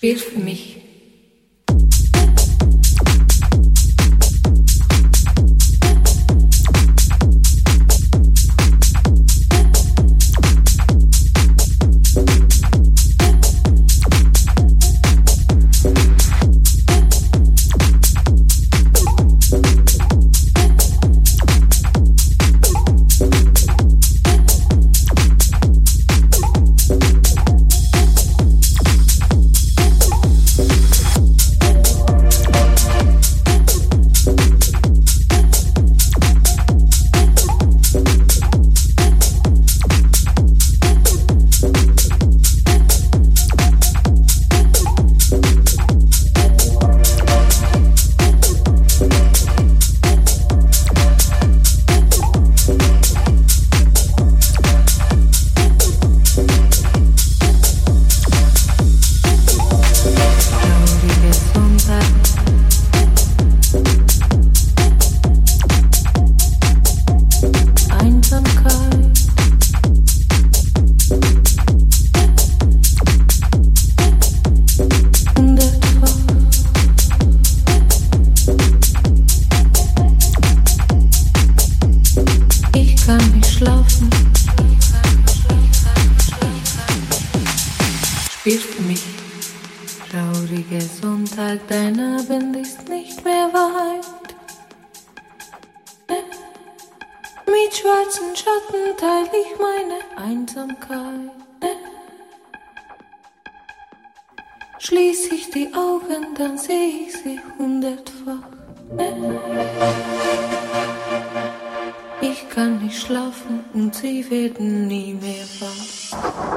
Spiel für mich. Ich kann nicht schlafen und sie werden nie mehr wach.